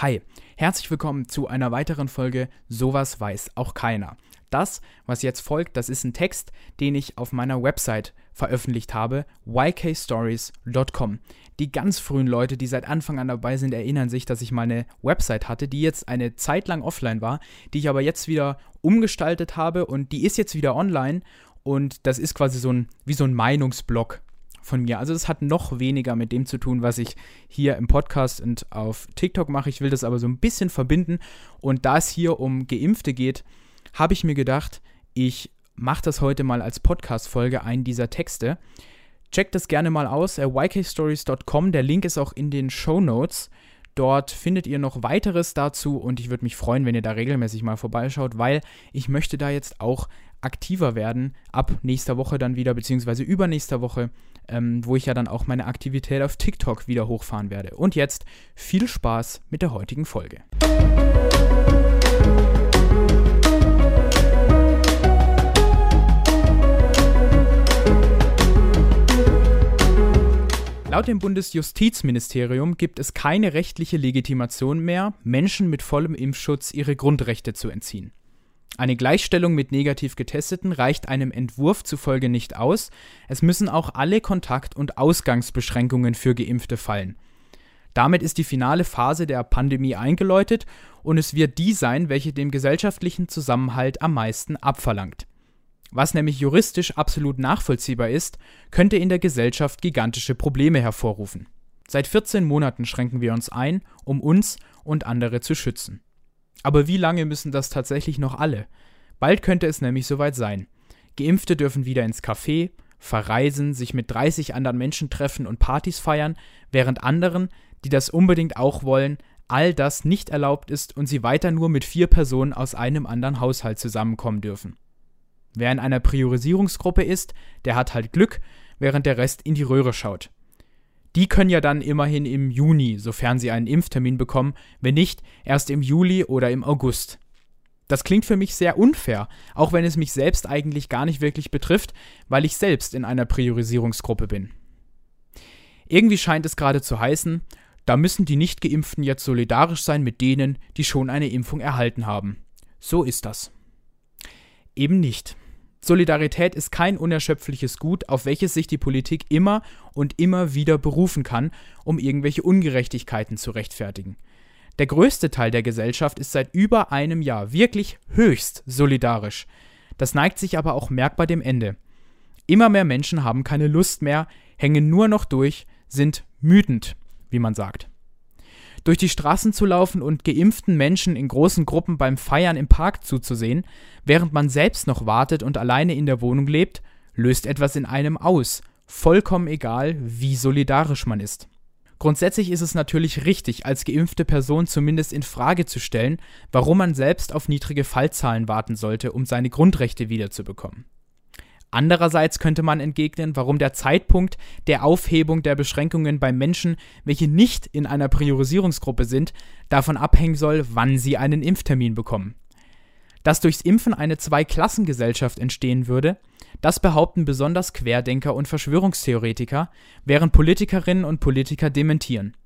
Hi, herzlich willkommen zu einer weiteren Folge Sowas weiß auch keiner. Das, was jetzt folgt, das ist ein Text, den ich auf meiner Website veröffentlicht habe, ykstories.com. Die ganz frühen Leute, die seit Anfang an dabei sind, erinnern sich, dass ich mal eine Website hatte, die jetzt eine Zeit lang offline war, die ich aber jetzt wieder umgestaltet habe und die ist jetzt wieder online und das ist quasi so ein wie so ein Meinungsblog von mir. Also das hat noch weniger mit dem zu tun, was ich hier im Podcast und auf TikTok mache. Ich will das aber so ein bisschen verbinden. Und da es hier um Geimpfte geht, habe ich mir gedacht, ich mache das heute mal als Podcast-Folge einen dieser Texte. Checkt das gerne mal aus, ykstories.com. Der Link ist auch in den Show Notes. Dort findet ihr noch weiteres dazu und ich würde mich freuen, wenn ihr da regelmäßig mal vorbeischaut, weil ich möchte da jetzt auch aktiver werden ab nächster Woche dann wieder, beziehungsweise übernächster Woche, ähm, wo ich ja dann auch meine Aktivität auf TikTok wieder hochfahren werde. Und jetzt viel Spaß mit der heutigen Folge. Laut dem Bundesjustizministerium gibt es keine rechtliche Legitimation mehr, Menschen mit vollem Impfschutz ihre Grundrechte zu entziehen. Eine Gleichstellung mit negativ Getesteten reicht einem Entwurf zufolge nicht aus, es müssen auch alle Kontakt- und Ausgangsbeschränkungen für Geimpfte fallen. Damit ist die finale Phase der Pandemie eingeläutet und es wird die sein, welche dem gesellschaftlichen Zusammenhalt am meisten abverlangt. Was nämlich juristisch absolut nachvollziehbar ist, könnte in der Gesellschaft gigantische Probleme hervorrufen. Seit 14 Monaten schränken wir uns ein, um uns und andere zu schützen. Aber wie lange müssen das tatsächlich noch alle? Bald könnte es nämlich soweit sein. Geimpfte dürfen wieder ins Café, verreisen, sich mit 30 anderen Menschen treffen und Partys feiern, während anderen, die das unbedingt auch wollen, all das nicht erlaubt ist und sie weiter nur mit vier Personen aus einem anderen Haushalt zusammenkommen dürfen. Wer in einer Priorisierungsgruppe ist, der hat halt Glück, während der Rest in die Röhre schaut. Die können ja dann immerhin im Juni, sofern sie einen Impftermin bekommen, wenn nicht, erst im Juli oder im August. Das klingt für mich sehr unfair, auch wenn es mich selbst eigentlich gar nicht wirklich betrifft, weil ich selbst in einer Priorisierungsgruppe bin. Irgendwie scheint es gerade zu heißen, da müssen die Nichtgeimpften jetzt solidarisch sein mit denen, die schon eine Impfung erhalten haben. So ist das. Eben nicht. Solidarität ist kein unerschöpfliches Gut, auf welches sich die Politik immer und immer wieder berufen kann, um irgendwelche Ungerechtigkeiten zu rechtfertigen. Der größte Teil der Gesellschaft ist seit über einem Jahr wirklich höchst solidarisch. Das neigt sich aber auch merkbar dem Ende. Immer mehr Menschen haben keine Lust mehr, hängen nur noch durch, sind müdend, wie man sagt. Durch die Straßen zu laufen und geimpften Menschen in großen Gruppen beim Feiern im Park zuzusehen, während man selbst noch wartet und alleine in der Wohnung lebt, löst etwas in einem aus, vollkommen egal, wie solidarisch man ist. Grundsätzlich ist es natürlich richtig, als geimpfte Person zumindest in Frage zu stellen, warum man selbst auf niedrige Fallzahlen warten sollte, um seine Grundrechte wiederzubekommen. Andererseits könnte man entgegnen, warum der Zeitpunkt der Aufhebung der Beschränkungen bei Menschen, welche nicht in einer Priorisierungsgruppe sind, davon abhängen soll, wann sie einen Impftermin bekommen. Dass durchs Impfen eine Zweiklassengesellschaft entstehen würde, das behaupten besonders Querdenker und Verschwörungstheoretiker, während Politikerinnen und Politiker dementieren.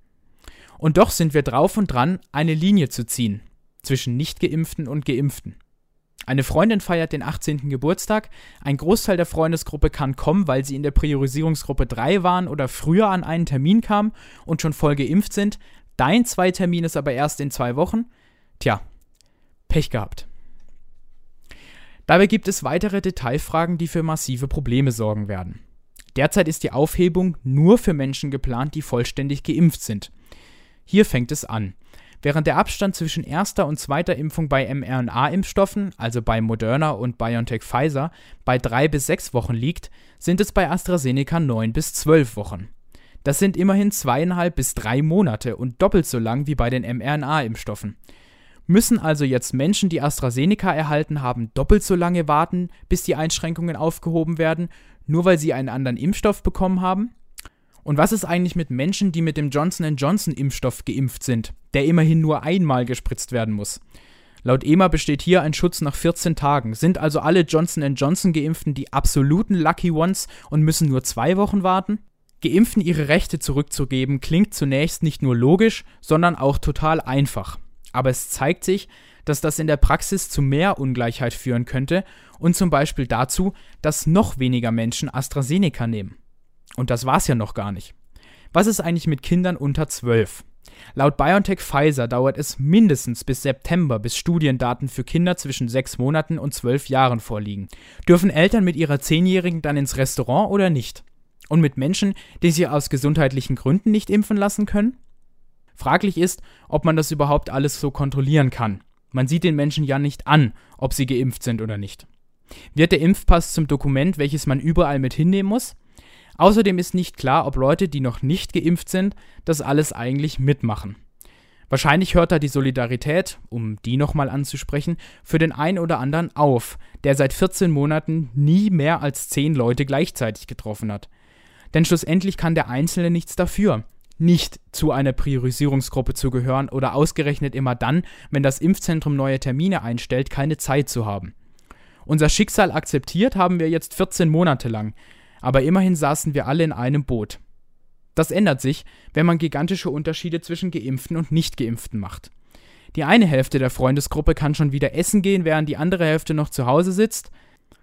Und doch sind wir drauf und dran, eine Linie zu ziehen zwischen Nichtgeimpften und Geimpften. Eine Freundin feiert den 18. Geburtstag. Ein Großteil der Freundesgruppe kann kommen, weil sie in der Priorisierungsgruppe 3 waren oder früher an einen Termin kamen und schon voll geimpft sind. Dein Zweitermin ist aber erst in zwei Wochen. Tja, Pech gehabt. Dabei gibt es weitere Detailfragen, die für massive Probleme sorgen werden. Derzeit ist die Aufhebung nur für Menschen geplant, die vollständig geimpft sind. Hier fängt es an. Während der Abstand zwischen erster und zweiter Impfung bei mRNA-Impfstoffen, also bei Moderna und BioNTech Pfizer, bei drei bis sechs Wochen liegt, sind es bei AstraZeneca neun bis zwölf Wochen. Das sind immerhin zweieinhalb bis drei Monate und doppelt so lang wie bei den mRNA-Impfstoffen. Müssen also jetzt Menschen, die AstraZeneca erhalten haben, doppelt so lange warten, bis die Einschränkungen aufgehoben werden, nur weil sie einen anderen Impfstoff bekommen haben? Und was ist eigentlich mit Menschen, die mit dem Johnson Johnson Impfstoff geimpft sind, der immerhin nur einmal gespritzt werden muss? Laut EMA besteht hier ein Schutz nach 14 Tagen. Sind also alle Johnson Johnson Geimpften die absoluten Lucky Ones und müssen nur zwei Wochen warten? Geimpften ihre Rechte zurückzugeben klingt zunächst nicht nur logisch, sondern auch total einfach. Aber es zeigt sich, dass das in der Praxis zu mehr Ungleichheit führen könnte und zum Beispiel dazu, dass noch weniger Menschen AstraZeneca nehmen. Und das war's ja noch gar nicht. Was ist eigentlich mit Kindern unter 12? Laut BioNTech Pfizer dauert es mindestens bis September, bis Studiendaten für Kinder zwischen 6 Monaten und 12 Jahren vorliegen. Dürfen Eltern mit ihrer Zehnjährigen dann ins Restaurant oder nicht? Und mit Menschen, die sich aus gesundheitlichen Gründen nicht impfen lassen können? Fraglich ist, ob man das überhaupt alles so kontrollieren kann. Man sieht den Menschen ja nicht an, ob sie geimpft sind oder nicht. Wird der Impfpass zum Dokument, welches man überall mit hinnehmen muss? Außerdem ist nicht klar, ob Leute, die noch nicht geimpft sind, das alles eigentlich mitmachen. Wahrscheinlich hört da die Solidarität, um die nochmal anzusprechen, für den einen oder anderen auf, der seit 14 Monaten nie mehr als 10 Leute gleichzeitig getroffen hat. Denn schlussendlich kann der Einzelne nichts dafür, nicht zu einer Priorisierungsgruppe zu gehören oder ausgerechnet immer dann, wenn das Impfzentrum neue Termine einstellt, keine Zeit zu haben. Unser Schicksal akzeptiert haben wir jetzt 14 Monate lang, aber immerhin saßen wir alle in einem Boot. Das ändert sich, wenn man gigantische Unterschiede zwischen geimpften und nicht geimpften macht. Die eine Hälfte der Freundesgruppe kann schon wieder essen gehen, während die andere Hälfte noch zu Hause sitzt.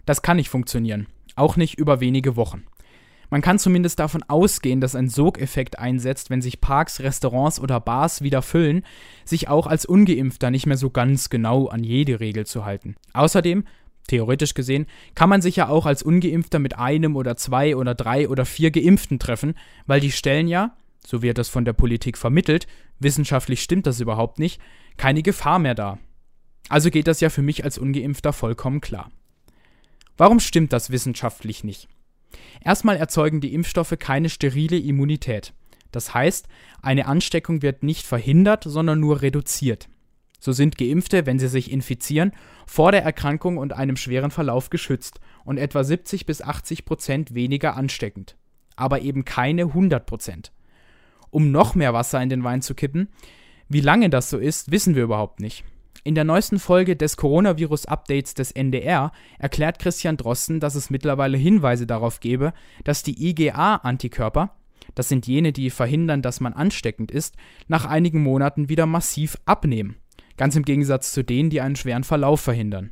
Das kann nicht funktionieren, auch nicht über wenige Wochen. Man kann zumindest davon ausgehen, dass ein Sogeffekt einsetzt, wenn sich Parks, Restaurants oder Bars wieder füllen, sich auch als ungeimpfter nicht mehr so ganz genau an jede Regel zu halten. Außerdem theoretisch gesehen, kann man sich ja auch als ungeimpfter mit einem oder zwei oder drei oder vier Geimpften treffen, weil die stellen ja, so wird das von der Politik vermittelt, wissenschaftlich stimmt das überhaupt nicht, keine Gefahr mehr dar. Also geht das ja für mich als ungeimpfter vollkommen klar. Warum stimmt das wissenschaftlich nicht? Erstmal erzeugen die Impfstoffe keine sterile Immunität. Das heißt, eine Ansteckung wird nicht verhindert, sondern nur reduziert. So sind Geimpfte, wenn sie sich infizieren, vor der Erkrankung und einem schweren Verlauf geschützt und etwa 70 bis 80 Prozent weniger ansteckend. Aber eben keine 100 Prozent. Um noch mehr Wasser in den Wein zu kippen, wie lange das so ist, wissen wir überhaupt nicht. In der neuesten Folge des Coronavirus-Updates des NDR erklärt Christian Drosten, dass es mittlerweile Hinweise darauf gebe, dass die IgA-Antikörper, das sind jene, die verhindern, dass man ansteckend ist, nach einigen Monaten wieder massiv abnehmen ganz im Gegensatz zu denen, die einen schweren Verlauf verhindern.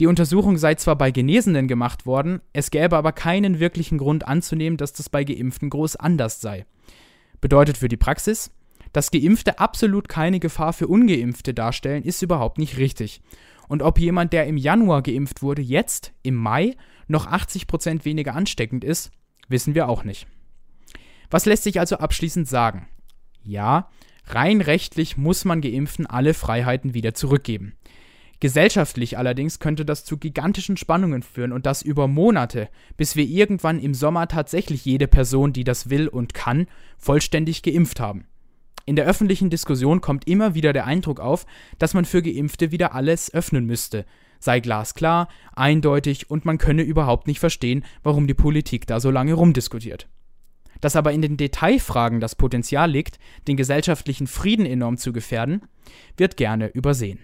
Die Untersuchung sei zwar bei Genesenen gemacht worden, es gäbe aber keinen wirklichen Grund anzunehmen, dass das bei Geimpften groß anders sei. Bedeutet für die Praxis, dass Geimpfte absolut keine Gefahr für Ungeimpfte darstellen, ist überhaupt nicht richtig. Und ob jemand, der im Januar geimpft wurde, jetzt, im Mai, noch 80% weniger ansteckend ist, wissen wir auch nicht. Was lässt sich also abschließend sagen? Ja, Rein rechtlich muss man Geimpften alle Freiheiten wieder zurückgeben. Gesellschaftlich allerdings könnte das zu gigantischen Spannungen führen und das über Monate, bis wir irgendwann im Sommer tatsächlich jede Person, die das will und kann, vollständig geimpft haben. In der öffentlichen Diskussion kommt immer wieder der Eindruck auf, dass man für Geimpfte wieder alles öffnen müsste, sei glasklar, eindeutig und man könne überhaupt nicht verstehen, warum die Politik da so lange rumdiskutiert. Dass aber in den Detailfragen das Potenzial liegt, den gesellschaftlichen Frieden enorm zu gefährden, wird gerne übersehen